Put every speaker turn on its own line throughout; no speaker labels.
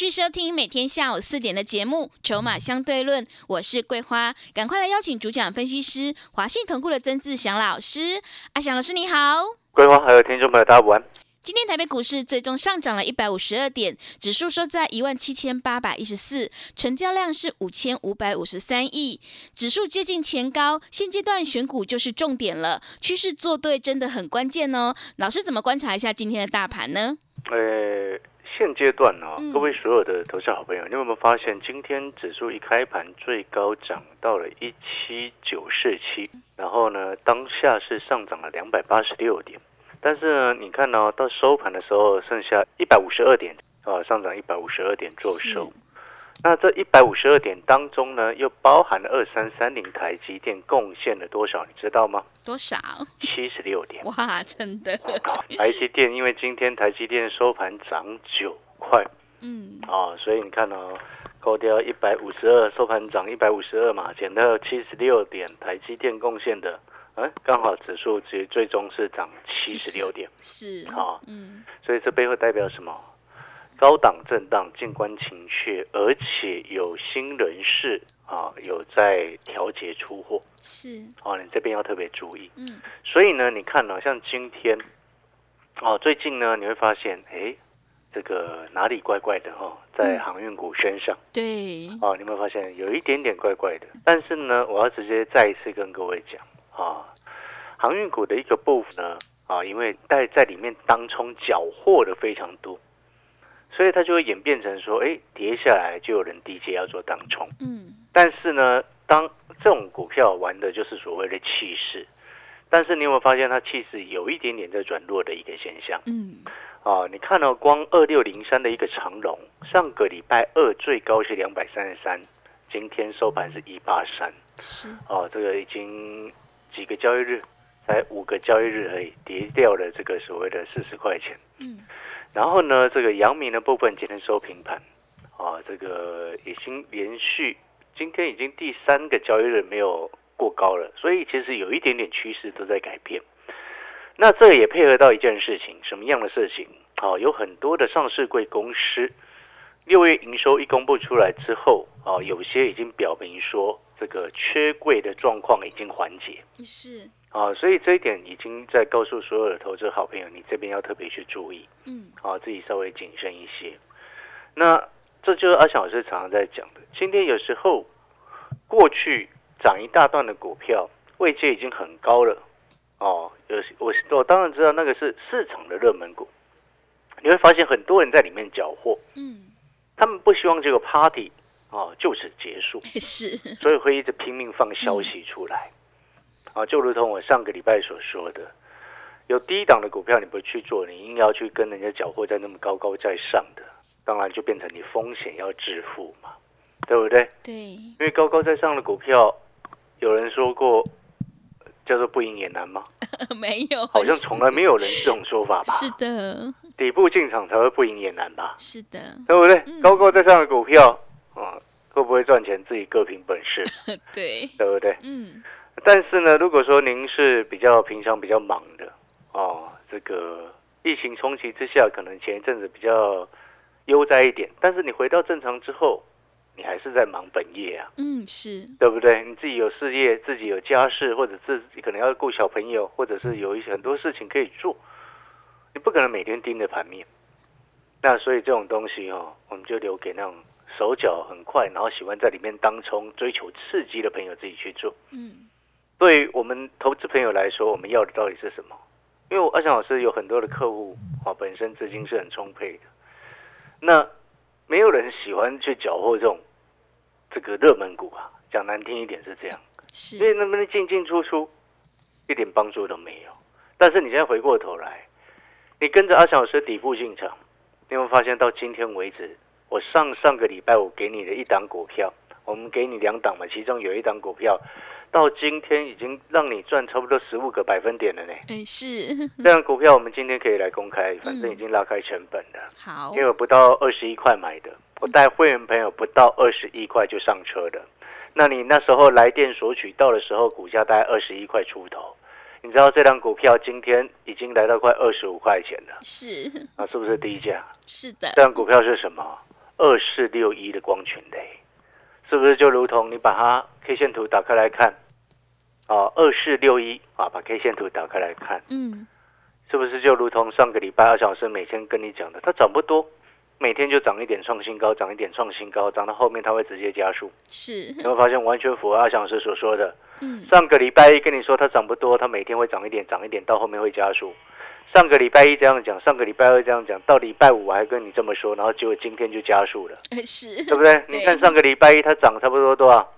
欢迎持续收听每天下午四点的节目《筹码相对论》，我是桂花，赶快来邀请主讲分析师华信投顾的曾志祥老师。阿祥老师你好，
桂花还有听众朋友大家午安。
今天台北股市最终上涨了一百五十二点，指数收在一万七千八百一十四，成交量是五千五百五十三亿，指数接近前高。现阶段选股就是重点了，趋势做对真的很关键哦。老师怎么观察一下今天的大盘呢？
呃，现阶段呢、
嗯。
各位所有的投资好朋友，你有没有发现今天指数一开盘最高涨到了一七九四七，然后呢，当下是上涨了两百八十六点，但是呢，你看呢、到收盘的时候剩下一百五十二点啊，上涨一百五十二点做收。
是。
那这一百五十二点当中呢，又包含了二三三零台积电贡献了多少？你知道吗？
多少？
七十六点。
哇，真的，
台积电因为今天台积电收盘涨九块
嗯，
啊，所以你看哦，扣掉一百五十二，收盘涨一百五十二嘛，减掉七十六点，台积电贡献的，嗯，刚好指数最最终是涨七十六点，
是，
好
嗯，
所以这背后代表什么？高档震荡，静观情绪，而且有新人士啊，有在调节出货。
是，
啊，你这边要特别注意。
嗯，
所以呢，你看呢、像今天，哦，最近呢，你会发现，哎，这个哪里怪怪的哈、哦，在
嗯。
航运股身上，
对，
哦，你有没有发现有一点点怪怪的？但是呢，我要直接再一次跟各位讲，啊、航运股的一个部分呢，啊，因为在在里面当冲缴获的非常多，所以它就会演变成说，哎，跌下来就有人低阶要做当冲。
嗯，
但是呢，当这种股票玩的就是所谓的气势，但是你有没有发现它气势有一点点在转弱的一个现象
嗯，
啊？你看到、光二六零三的一个长龙，上个礼拜二最高是两百三十三，今天收盘是一八三，
是，
哦，这个已经几个交易日，才五个交易日而已，跌掉了这个所谓的四十块钱。
嗯，
然后呢，这个阳明的部分今天收平盘，啊，这个已经连续今天已经第三个交易日没有过高了，所以其实有一点点趋势都在改变。那这也配合到一件事情，什么样的事情？哦，有很多的上市贵公司六月营收一公布出来之后，啊，有些已经表明说这个缺柜的状况已经缓解。
是，
啊，所以这一点已经在告诉所有的投资好朋友，你这边要特别去注意，
嗯，
啊，自己稍微谨慎一些。那这就是阿翔老师常常在讲的，今天有时候过去涨一大段的股票，位阶已经很高了，哦，有我我当然知道那个是市场的热门股，你会发现很多人在里面缴获，
嗯，
他们不希望这个 party 啊就此结束，
是，
所以会一直拼命放消息出来。啊，就如同我上个礼拜所说的，有低档的股票你不去做，你硬要去跟人家缴获在那么高高在上的，当然就变成你风险要自负嘛，对不对？
对，
因为高高在上的股票，有人说过叫做不赢也难吗？
没有，
好像从来没有人这种说法吧？
是的，
底部进场才会不赢也难吧？
是的，
对不对？
嗯
高高在上的股票，啊，会不会赚钱自己各凭本事，
对，
对不对？
嗯，
但是呢，如果说您是比较平常比较忙的哦，这个疫情冲击之下，可能前一阵子比较悠哉一点，但是你回到正常之后，你还是在忙本业啊，
嗯，是，
对不对？你自己有事业，自己有家事，或者自己可能要顾小朋友，或者是有一些很多事情可以做，你不可能每天盯着盘面。那所以这种东西哦，我们就留给那种手脚很快，然后喜欢在里面当冲、追求刺激的朋友自己去做。
嗯，
对于我们投资朋友来说，我们要的到底是什么？因为我阿翔老师有很多的客户啊，本身资金是很充沛的，那没有人喜欢去缴获这种这个热门股啊。讲难听一点是这样，因为
能
不能进进出出一点帮助都没有。但是你现在回过头来，你跟着阿翔老师底部进场，你有没有发现到今天为止，我上上个礼拜我给你的一档股票，我们给你两档嘛，其中有一档股票到今天已经让你赚差不多十五个百分点了呢。
哎，是
这样股票我们今天可以来公开，反正已经拉开成本了。
好
因为我不到二十一块买的，我带会员朋友不到二十一块就上车的。那你那时候来电索取到的时候，股价大概二十一块出头。你知道这张股票今天已经来到快二十五块钱了，
是
啊，是不是低价？
是的，
这张股票是什么？二四六一的光群雷，是不是就如同你把它 K 线图打开来看啊？二四六一啊，把 K 线图打开来看，
嗯，
是不是就如同上个礼拜二小时每天跟你讲的，它涨不多，每天就涨一点创新高，涨一点创新高，涨到后面它会直接加速。
是
你会发现完全符合阿翔老师所说的。
嗯
上个礼拜一跟你说它涨不多，它每天会涨一点，涨一点，到后面会加速。上个礼拜一这样讲，上个礼拜二这样讲，到礼拜五我还跟你这么说，然后结果今天就加速了，
哎是，
对不对？你看上个礼拜一它涨差不多多少？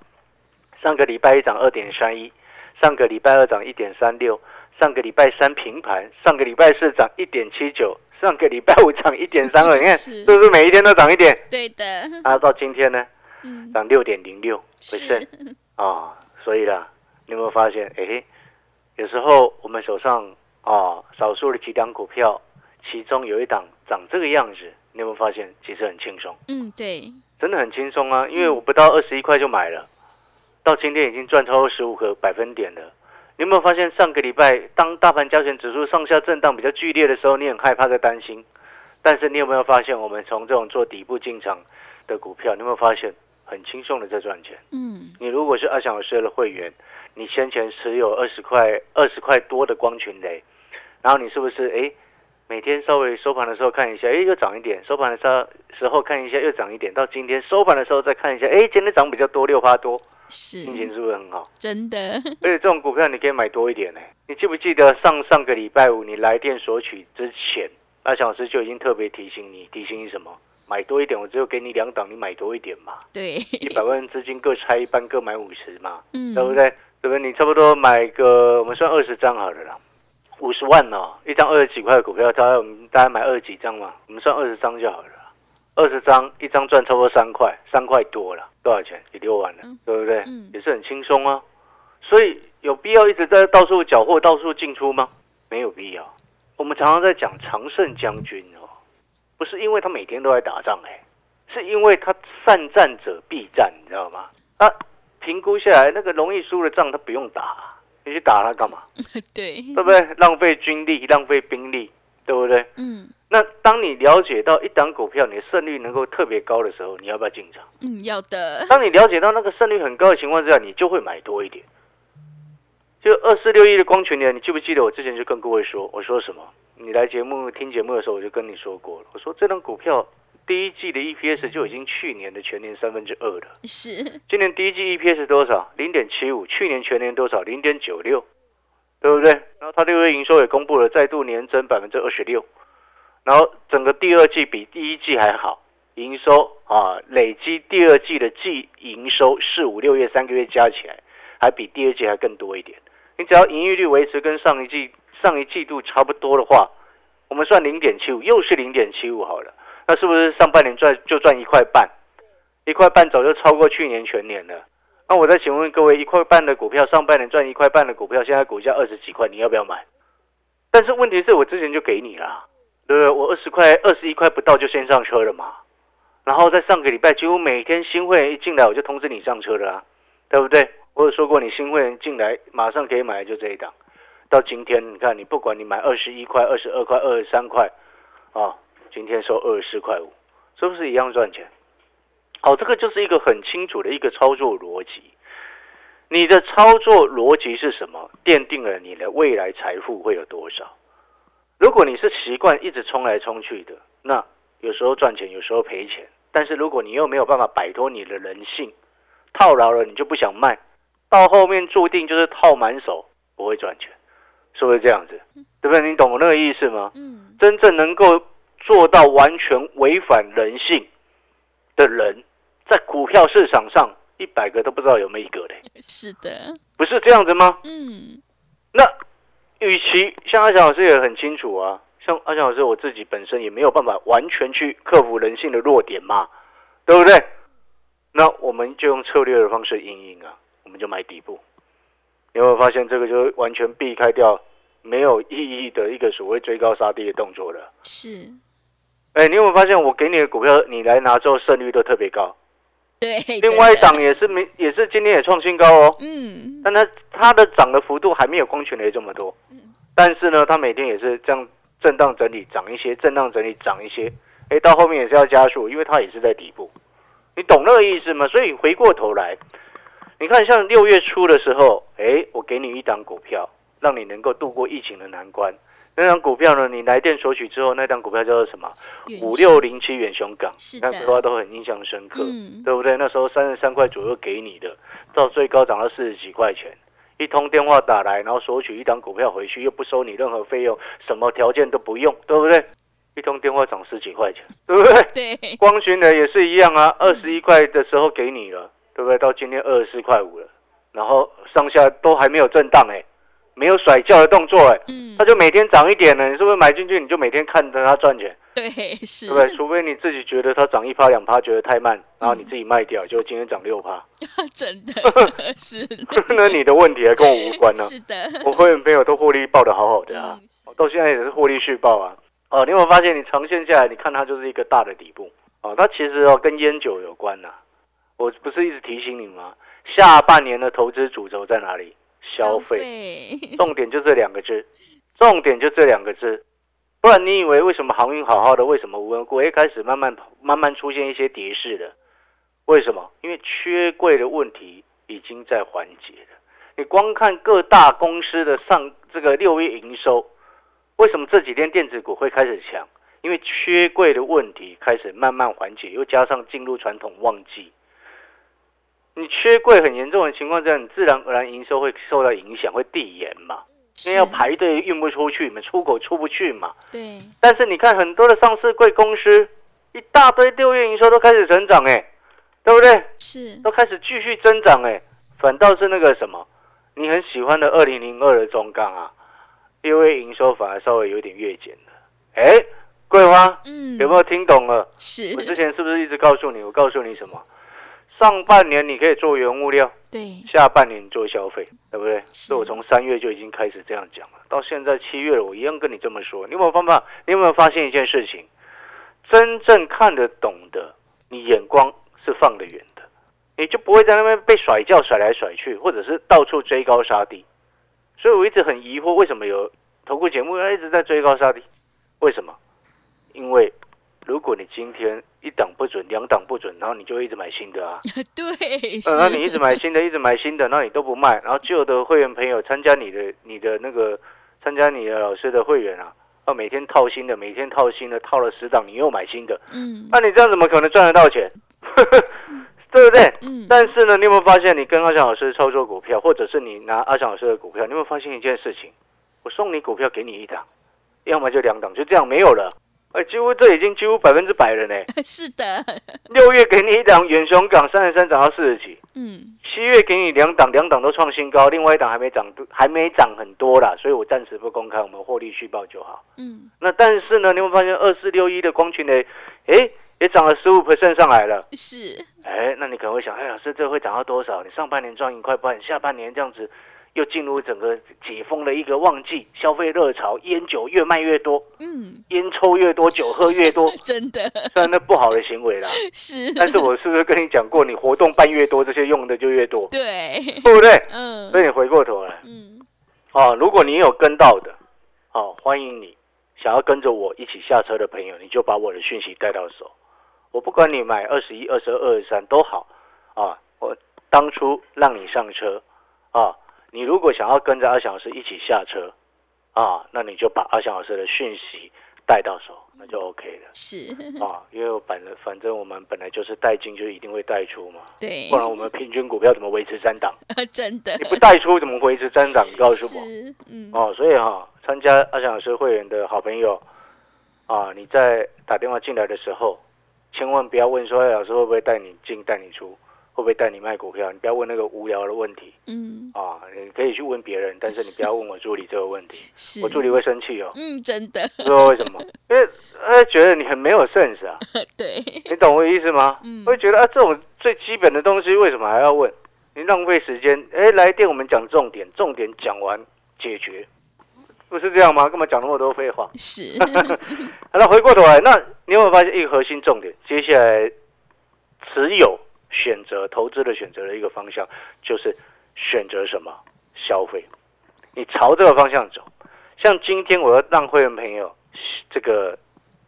上个礼拜一涨二点三一，上个礼拜二涨一点三六，上个礼拜三平盘，上个礼拜四涨一点七九，上个礼拜五涨一点三二，你看
是
是不是每一天都涨一点？
对的，
啊，到今天呢，
嗯，
涨六点零六
是
percent 啊，所以啦，你有没有发现？哎，有时候我们手上啊，少数的几档股票，其中有一档长这个样子，你有没有发现？其实很轻松，
嗯对，
真的很轻松啊！因为我不到二十一块就买了，到今天已经赚超过十五个百分点了。你有没有发现上个礼拜当大盘加权指数上下震荡比较剧烈的时候，你很害怕、在担心？但是你有没有发现，我们从这种做底部进场的股票，你有没有发现很轻松的在赚钱？
嗯
你如果是阿翔老师的会员，你先前持有二十块、二十块多的光群雷，然后你是不是哎每天稍微收盘的时候看一下，哎又涨一点；收盘的时候时候看一下又涨一点，到今天收盘的时候再看一下，哎 今天涨比较多，六趴多，
是
心情是不是很好？
真的，
而且这种股票你可以买多一点呢。你记不记得上上个礼拜五你来电索取之前，阿翔老师就已经特别提醒你，提醒你什么？买多一点，我只有给你两档，你买多一点嘛。
对，
一百万资金各拆一半，各买五十嘛。
嗯
对不对？对不对？你差不多买个，我们算二十张好了啦，五十万哦，一张二十几块的股票，大概我们大概买二十几张嘛，我们算二十张就好了。二十张，一张赚差不多三块，三块多了，多少钱？也六万了，
嗯
对不对？
嗯
也是很轻松啊。所以有必要一直在到处缴获、到处进出吗？没有必要。我们常常在讲常胜将军哦，不是因为他每天都在打仗哎、是因为他善战者必战，你知道吗？啊，评估下来，那个容易输的仗他不用打，你去打他干嘛？
对，
对不对？浪费军力，浪费兵力，对不对？
嗯
那当你了解到一档股票你的胜率能够特别高的时候，你要不要进场？
嗯要的，
当你了解到那个胜率很高的情况之下，你就会买多一点。就二四六一的光群联，你记不记得我之前就跟各位说，我说什么？你来节目听节目的时候，我就跟你说过了，我说这张股票第一季的 EPS 就已经去年的全年三分之二了。
是，
今年第一季 EPS 多少？零点七五，去年全年多少？零点九六，对不对？然后它六月营收也公布了，再度年增百分之二十六，然后整个第二季比第一季还好，营收啊累积第二季的季营收四五六月三个月加起来，还比第二季还更多一点。你只要盈利率维持跟上一季上一季度差不多的话，我们算零点七五，又是零点七五好了，那是不是上半年赚就赚一块半？一块半早就超过去年全年了。那我再请问各位，一块半的股票，上半年赚一块半的股票，现在股价二十几块，你要不要买？但是问题是我之前就给你了，对不对？我二十块、二十一块不到就先上车了嘛。然后在上个礼拜，几乎每天新会员一进来，我就通知你上车了啊，对不对？我有说过，你新会员进来马上可以买就这一档。到今天，你看你不管你买二十一块、二十二块、二十三块，啊，今天收二十四块五，是不是一样赚钱？好，这个就是一个很清楚的一个操作逻辑。你的操作逻辑是什么？奠定了你的未来财富会有多少。如果你是习惯一直冲来冲去的，那有时候赚钱，有时候赔钱。但是如果你又没有办法摆脱你的人性，套牢了你就不想卖，到后面注定就是套满手，不会赚钱，是不是这样子？对不对？你懂我那个意思吗？
嗯
真正能够做到完全违反人性的人，在股票市场上一百个都不知道有没有一个嘞，
是的，
不是这样子吗？
嗯
那与其像阿翔老师也很清楚啊，像阿翔老师我自己本身也没有办法完全去克服人性的弱点嘛，对不对？那我们就用策略的方式应应啊，我们就买底部。你有没有发现这个就完全避开掉没有意义的一个所谓追高杀低的动作了？
是，
哎，你有没有发现我给你的股票，你来拿之后胜率都特别高？
对，
另外一档也是没，也是今天也创新高哦。
嗯，
但它它的涨的幅度还没有光全雷这么多，但是呢，它每天也是这样震荡整理涨一些，震荡整理涨一些，哎，到后面也是要加速，因为它也是在底部，你懂那个意思吗？所以回过头来，你看像六月初的时候，哎，我给你一档股票，让你能够度过疫情的难关。那张股票呢，你来电索取之后，那张股票叫做什么？五六零七远雄港，那时候都很印象深刻。
嗯，
对不对？那时候三十三块左右给你的，到最高涨到四十几块钱，一通电话打来，然后索取一张股票回去，又不收你任何费用，什么条件都不用，对不对？一通电话涨十几块钱，对不对？
对，
光巡的也是一样啊，二十一块的时候给你了，对不对？到今天二十四块五了，然后上下都还没有震荡哎、没有甩轿的动作哎、
嗯。
它，就每天涨一点呢，你是不是买进去你就每天看着它赚钱？
对，是，
对不对？除非你自己觉得它涨一趴两趴觉得太慢，然后你自己卖掉，就今天涨六趴，
真的 是，
那你的问题还跟我无关呢、
是的，
我会员朋友都获利报的好好的啊。
嗯，
到现在也是获利续报啊。哦，你有没有发现，你长线下来，你看它就是一个大的底部。哦，它其实哦跟烟酒有关呐、我不是一直提醒你吗？下半年的投资主轴在哪里？消费。重点就这两个字，重点就这两个字，不然你以为为什么航运好好的，为什么无人股一开始慢慢慢慢出现一些跌势的？为什么？因为缺柜的问题已经在缓解了。你光看各大公司的上这个六月营收，为什么这几天电子股会开始强？因为缺柜的问题开始慢慢缓解，又加上进入传统旺季。你缺柜很严重的情况下，你自然而然营收会受到影响，会递延嘛，因为要，排队运不出去你们，出口出不去嘛。
对，
但是你看很多的上市贵公司，一大堆六月营收都开始成长，哎，对不对？
是，
都开始继续增长，哎，反倒是那个什么，你很喜欢的二零零二的中钢啊，六月营收反而稍微有点月减了。哎，桂花
嗯，
有没有听懂了？
是
我，之前是不是一直告诉你？我告诉你什么？上半年你可以做原物料，
对，
下半年做消费，对不对？所以我从三月就已经开始这样讲了，到现在七月了，我一样跟你这么说。你有没有办法？你有没有发现一件事情？真正看得懂的，你眼光是放得远的，你就不会在那边被甩轿甩来甩去，或者是到处追高杀低。所以我一直很疑惑，为什么有投顾节目一直在追高杀低？为什么？因为如果你今天一档不准，两档不准，然后你就一直买新的啊。
对，
呃，那，你一直买新的，一直买新的，那你都不卖，然后旧的会员朋友参加你的你的那个参加你的老师的会员啊，啊每天套新的，每天套新的，套了十档，你又买新的，
嗯
那你这样怎么可能赚得到钱？对不对？
嗯，
但是呢，你有没有发现，你跟阿翔老师操作股票，或者是你拿阿翔老师的股票，你有没有发现一件事情？我送你股票给你一档，要么就两档，就这样没有了。哎，几乎这已经几乎百分之百了呢。
是的，
六月给你一档远雄港三十三涨到四十几，
嗯，
七月给你两档，两档都创新高，另外一档还没涨，还没涨很多啦，所以我暂时不公开，我们获利续报就好。
嗯，
那但是呢，你会发现二四六一的光群呢，哎，也涨了十五 percent 上来了。
是，
哎，那你可能会想，哎，老师这会涨到多少？你上半年赚一块半，下半年这样子又进入整个解封的一个旺季，消费热潮，烟酒越卖越多，
嗯，
烟抽越多，酒喝越多，
真的。
虽然那不好的行为啦，
是，
但是我是不是跟你讲过，你活动办越多，这些用的就越多，
对，
对不对？
嗯。
所以你回过头来，
嗯，
哦，如果你有跟到的，哦，欢迎你想要跟着我一起下车的朋友，你就把我的讯息带到手。我不管你买二十一、二十二、二十三都好，啊，我当初让你上车，啊，你如果想要跟着阿翔老师一起下车，啊，那你就把阿翔老师的讯息带到手，那就 OK 了。
是，
啊，因为我本来反正我们本来就是带进就一定会带出嘛，
对
不，然我们平均股票怎么维持三档？
真的
你不带出怎么维持三档？你告诉我。
是，嗯，
哦，所以哈、参加阿翔老师会员的好朋友啊，你在打电话进来的时候，千万不要问说，哎，老师会不会带你进、带你出？会不会带你卖股票？你不要问那个无聊的问题
嗯，
啊！你可以去问别人，但是你不要问我助理这个问题，
是，
我助理会生气哦。
嗯，真的，
不知道为什么，因为他觉得你很没有 sense 啊，
对，
你懂我意思吗？
嗯
会觉得啊，这种最基本的东西为什么还要问？你浪费时间。哎，来电我们讲重点，重点讲完解决，不是这样吗？干嘛讲那么多废话？
是，
好了，回过头来，那你有没有发现一个核心重点？接下来持有、选择、投资的选择的一个方向，就是选择什么消费。你朝这个方向走。像今天我要让会员朋友这个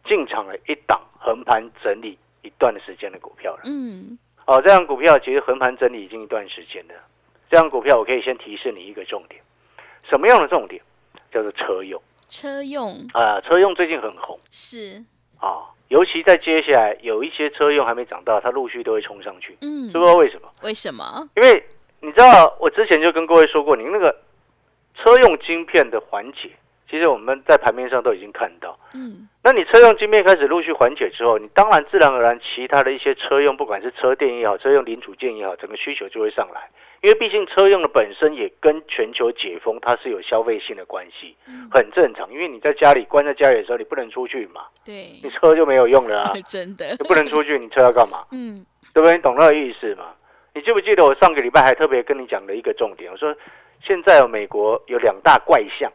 进场了一档横盘整理一段的时间的股票了。
嗯，
哦，这样股票其实横盘整理已经一段时间了。这样股票我可以先提示你一个重点，什么样的重点？叫做车用
车用
啊、车用最近很红。
是，
啊，尤其在接下来有一些车用还没涨到，它陆续都会冲上去，
嗯
知，不知道为什么？
为什么？
因为你知道，我之前就跟各位说过，您那个车用晶片的缓解，其实我们在盘面上都已经看到。
嗯，
那你车用晶片开始陆续缓解之后，你当然自然而然，其他的一些车用，不管是车电也好，车用零组件也好，整个需求就会上来。因为毕竟车用的本身也跟全球解封它是有消费性的关系，
嗯
很正常。因为你在家里关在家里的时候，你不能出去嘛，
对
你，车就没有用了啊。
真的，
你不能出去，你车要干嘛？
嗯，
对不对？你懂那个意思吗？你记不记得我上个礼拜还特别跟你讲了一个重点？我说现在有美国有两大怪象、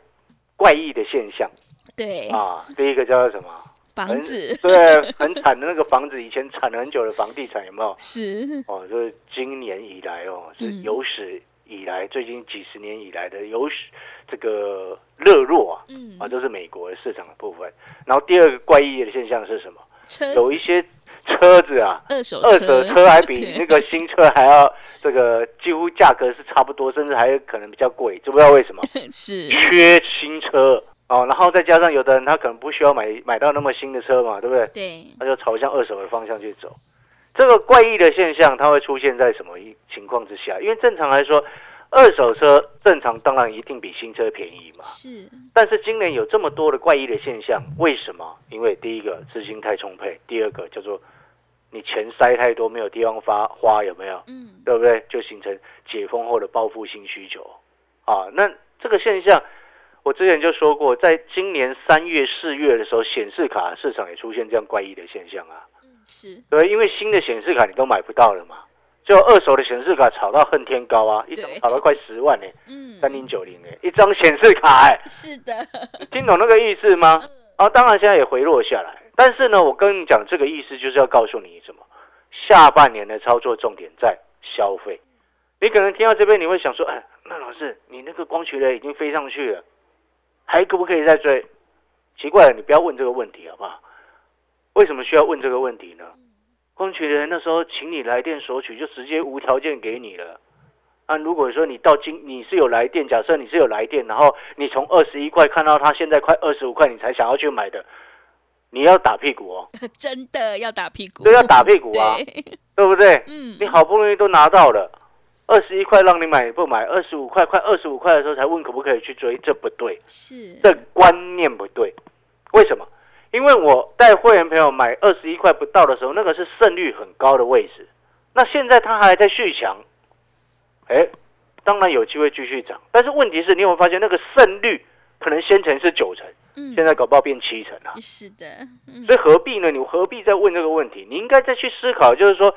怪异的现象
对，
啊。第一个叫做什么？
房子
对，很惨的那个房子，以前产了很久的房地产有没有？
是，
哦，就是今年以来哦，是
嗯
有史以来、最近几十年以来的有史这个热络啊
嗯
啊，，都是美国的市场的部分。然后第二个怪异的现象是什么？有一些车子啊，
二手
二手车还比那个新车还要这个几乎价格是差不多，甚至还有可能比较贵，知不知道为什么？
是，
缺新车哦，然后再加上有的人他可能不需要买买到那么新的车嘛，对不对？
对，
他就朝向二手的方向去走。这个怪异的现象，它会出现在什么一情况之下？因为正常来说，二手车正常当然一定比新车便宜嘛。
是，
但是今年有这么多的怪异的现象，为什么？因为第一个资金太充沛，第二个叫做你钱塞太多，没有地方发花，有没有？
嗯，
对不对？就形成解封后的报复性需求啊。那这个现象，我之前就说过，在今年三月、四月的时候，显示卡市场也出现这样怪异的现象啊。
嗯是，
对，因为新的显示卡你都买不到了嘛，就二手的显示卡炒到恨天高啊，一张炒到快十万呢、
嗯，
三零九零哎，一张显示卡哎、
是的，
你听懂那个意思吗？啊，当然现在也回落下来，但是呢，我跟你讲这个意思就是要告诉你什么？下半年的操作重点在消费。你可能听到这边你会想说，哎，那老师你那个光学雷已经飞上去了，还可不可以再追？奇怪了，你不要问这个问题好不好？为什么需要问这个问题呢？光学雷那时候请你来电索取，就直接无条件给你了。那、如果说你到今你是有来电，假设你是有来电，然后你从二十一块看到他现在快二十五块，你才想要去买的，你要打屁股哦，
真的要打屁股，
对要打屁股啊
对，
对不对？
嗯，
你好不容易都拿到了，二十一块让你买你不买，二十五块快二十五块的时候才问可不可以去追，这不对，
是，
这观念不对。为什么？因为我带会员朋友买二十一块不到的时候，那个是胜率很高的位置。那现在它还在续强，哎，当然有机会继续涨。但是问题是你有没有发现那个胜率可能先前是九成，
嗯，
现在搞不好变七成了、
是的，嗯，
所以何必呢？你何必再问这个问题？你应该再去思考，就是说，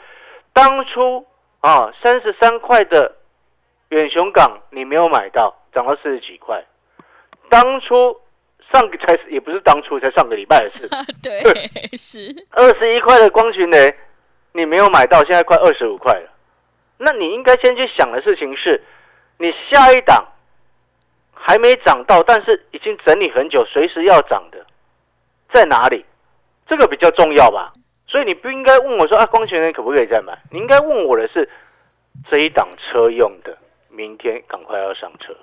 当初啊三十三块的远雄港你没有买到，涨到四十几块。当初上个才也不是当初，才上个礼拜的事，
对，是，
二十一块的光群雷你没有买到，现在快二十五块了。那你应该先去想的事情是，你下一档还没涨到，但是已经整理很久，随时要涨的在哪里？这个比较重要吧。所以你不应该问我说啊，光学人可不可以再买？你应该问我的是这一档车用的，明天赶快要上车。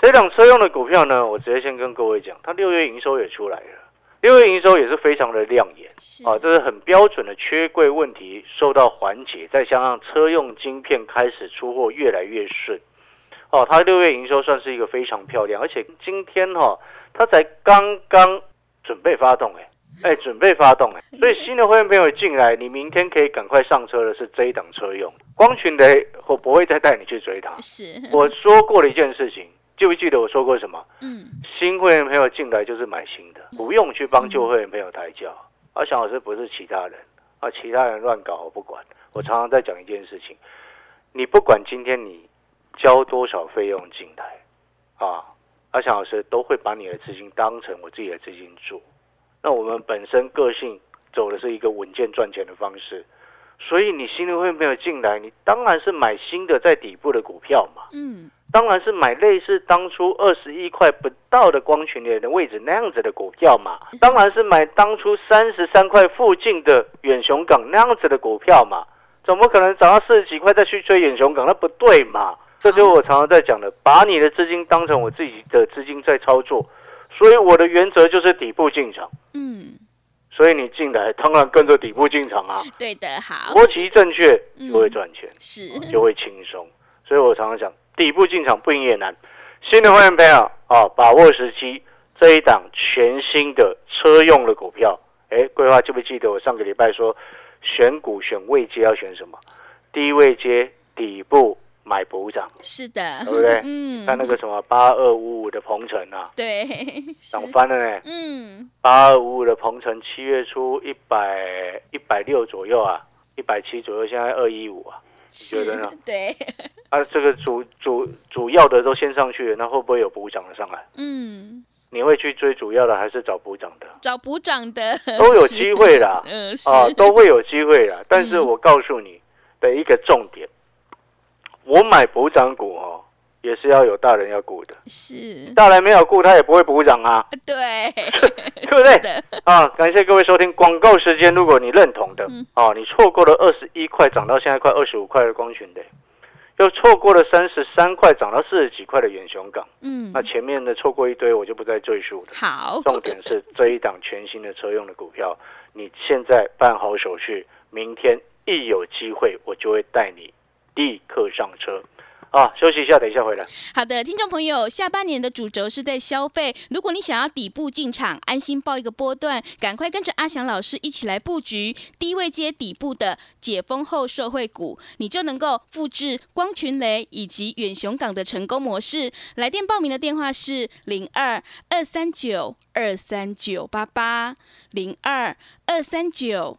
这一档车用的股票呢，我直接先跟各位讲，它六月营收也出来了，六月营收也是非常的亮眼。啊，这是很标准的缺柜问题受到缓解，再加上车用晶片开始出货越来越顺，哦，它六月营收算是一个非常漂亮，而且今天哈、它才刚刚准备发动，哎，哎，准备发动哎，所以新的会员朋友进来，你明天可以赶快上车的是这一档车用光群雷，我不会再带你去追它。
是，
我说过了一件事情，记不记得我说过什么？
嗯，
新会员朋友进来就是买新的，不用去帮旧会员朋友抬轿。阿翔老师不是其他人啊，其他人乱搞我不管。我常常在讲一件事情，你不管今天你交多少费用进来啊，阿翔老师都会把你的资金当成我自己的资金做。那我们本身个性走的是一个稳健赚钱的方式，所以你新的会没有进来，你当然是买新的在底部的股票嘛。
嗯，
当然是买类似当初二十一块不到的光群联的位置那样子的股票嘛。当然是买当初三十三块附近的远雄港那样子的股票嘛。怎么可能涨到四十几块再去追远雄港？那不对嘛。这就是我常常在讲的，把你的资金当成我自己的资金在操作。所以我的原则就是底部进场。
嗯，
所以你进来当然跟着底部进场啊。
对的，好，
国旗正确就会赚钱，
是，
就会轻松。所以我常常讲，底部进场不赢也难。新的会员朋友啊，把握时机，这一档全新的车用的股票，哎，规划记不记得我上个礼拜说，选股选位阶要选什么？低位阶底部买补涨，
是的，
对不对？
嗯，
看那个什么八二五五的鹏程啊，
对，
涨翻了呢。
嗯，
八二五五的鹏程七月初一百一百六左右啊，一百七左右，现在二一五啊。
你
觉得呢？
对，
啊，这个主主主要的都先上去了，那会不会有补涨的上来？
嗯，
你会去追主要的，还是找补涨的？
找补涨的？
都有
是。
机会啦，
嗯，是。
啊，都会有机会啦。但是
嗯。
我告诉你的一个重点，我买补涨股哦，也是要有大人要顾的，
是，
大人没有顾，他也不会补涨啊。
对，
对不对，啊，感谢各位收听广告时间。如果你认同的
嗯，
啊，你错过了二十一块涨到现在快二十五块的光群的，又错过了三十三块涨到四十几块的远雄港，
嗯。
那，前面的错过一堆，我就不再赘述了。
好，
重点是这一档全新的车用的股票，你现在办好手续，明天一有机会，我就会带你立刻上车。啊，休息一下，等一下回来。
好的，听众朋友，下半年的主轴是在消费。如果你想要底部进场，安心报一个波段，赶快跟着阿翔老师一起来布局低位接底部的解封后社会股，你就能够复制光群雷以及远雄港的成功模式。来电报名的电话是零二二三九二三九八八零二二三九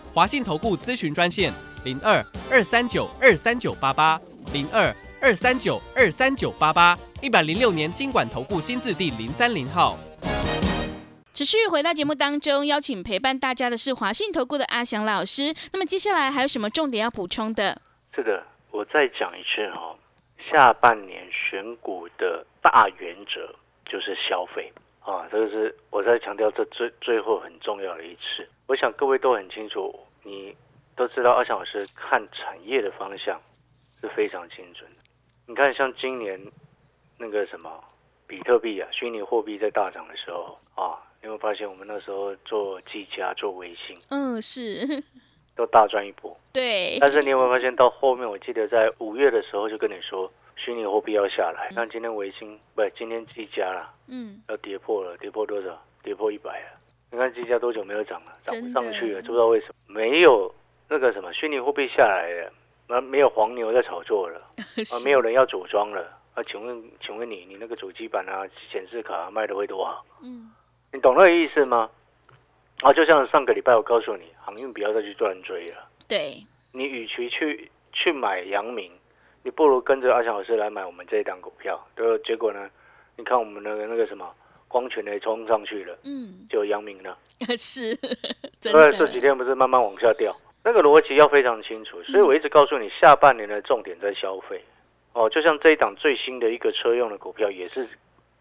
华信投顾咨询专线零二二三九二三九八八零二二三九二三九八八，一百零六年经管投顾新字第零三零号。
持续回到节目当中，邀请陪伴大家的是华信投顾的阿翔老师。那么接下来还有什么重点要补充的？
是的，我再讲一次哈、下半年选股的大原则就是消费啊，这个是我在强调这最最后很重要的一次。我想各位都很清楚，你都知道阿强老师看产业的方向是非常精准的。你看，像今年那个什么比特币啊，虚拟货币在大涨的时候啊，你会发现我们那时候做技嘉、做微信
嗯，是
都大赚一波。
对，
但是你有没有发现，到后面我记得在五月的时候就跟你说，虚拟货币要下来。那今天维新不，今天技嘉啦，
嗯，
要跌破了，跌破多少？跌破一百了。你看金价多久没有涨了？涨不上去了，知不知道为什么？没有那个什么虚拟货币下来了，那没有黄牛在炒作了，啊，没有人要组装了。啊，请问，请问你，你那个主机板啊、显示卡、啊、卖的会多好？
嗯，
你懂那个意思吗？啊，就像上个礼拜我告诉你，航运不要再去乱追了。
对，
你与其去去买阳明，你不如跟着阿强老师来买我们这一档股票。对，结果呢，你看我们那个那个什么光全雷冲上去了，
嗯，
就阳明了，
是 真
因为
的，
这几天不是慢慢往下掉，那个逻辑要非常清楚。所以我一直告诉你，下半年的重点在消费。哦，就像这一档最新的一个车用的股票，也是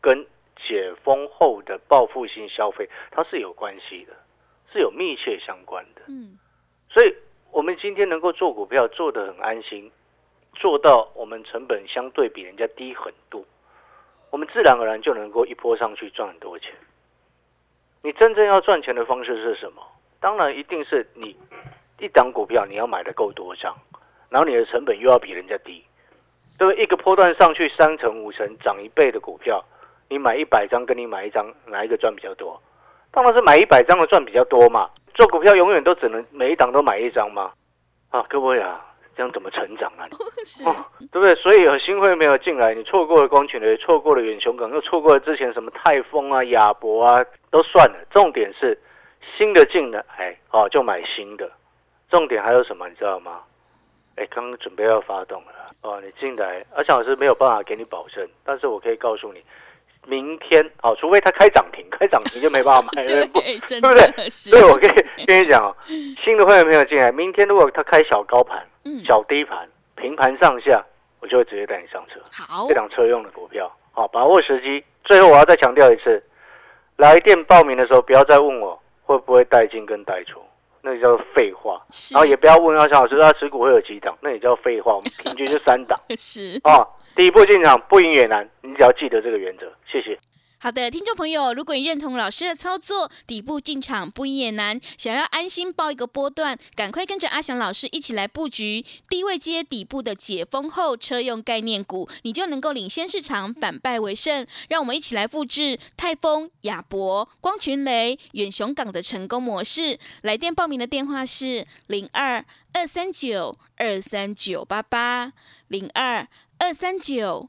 跟解封后的报复性消费它是有关系的。是有密切相关的。
嗯，
所以我们今天能够做股票做得很安心，做到我们成本相对比人家低很多，我们自然而然就能够一波上去赚很多钱。你真正要赚钱的方式是什么？当然一定是你一档股票你要买的够多张，然后你的成本又要比人家低，对不对？一个波段上去三成五成涨一倍的股票，你买一百张跟你买一张哪一个赚比较多？当然是买一百张的赚比较多嘛。做股票永远都只能每一档都买一张吗？啊，各位啊，这样怎么成长啊？
是，
哦，对不对？所以有新会没有进来，你错过了光群雷，错过了远雄港，又错过了之前什么泰丰啊、亚博啊，都算了。重点是新的进来，哎，哦，就买新的。重点还有什么，你知道吗？哎，刚刚准备要发动了，哦，你进来，阿强老师没有办法给你保证，但是我可以告诉你，明天哦，除非他开涨停，开涨停就没办法买
对，
对不对？所以我跟你跟你讲哦，新的会员朋友进来，明天如果他开小高盘、
嗯，
小低盘、平盘上下，我就会直接带你上车。
好
这，辆车用的股票，好，把握时机。最后我要再强调一次，来电报名的时候不要再问我会不会带进跟带出，那叫废话。然后也不要问阿强老师他持股会有几档，那也叫废话。我们平均就三档
是。
啊。第一步进场不赢也难，你只要记得这个原则。谢谢。
好的，听众朋友，如果你认同老师的操作，底部进场不也难，想要安心报一个波段，赶快跟着阿翔老师一起来布局低位接底部的解封后车用概念股，你就能够领先市场，反败为胜。让我们一起来复制泰丰、亚博、光群雷、远雄港的成功模式。来电报名的电话是零二二三九二三九八八零二二三九。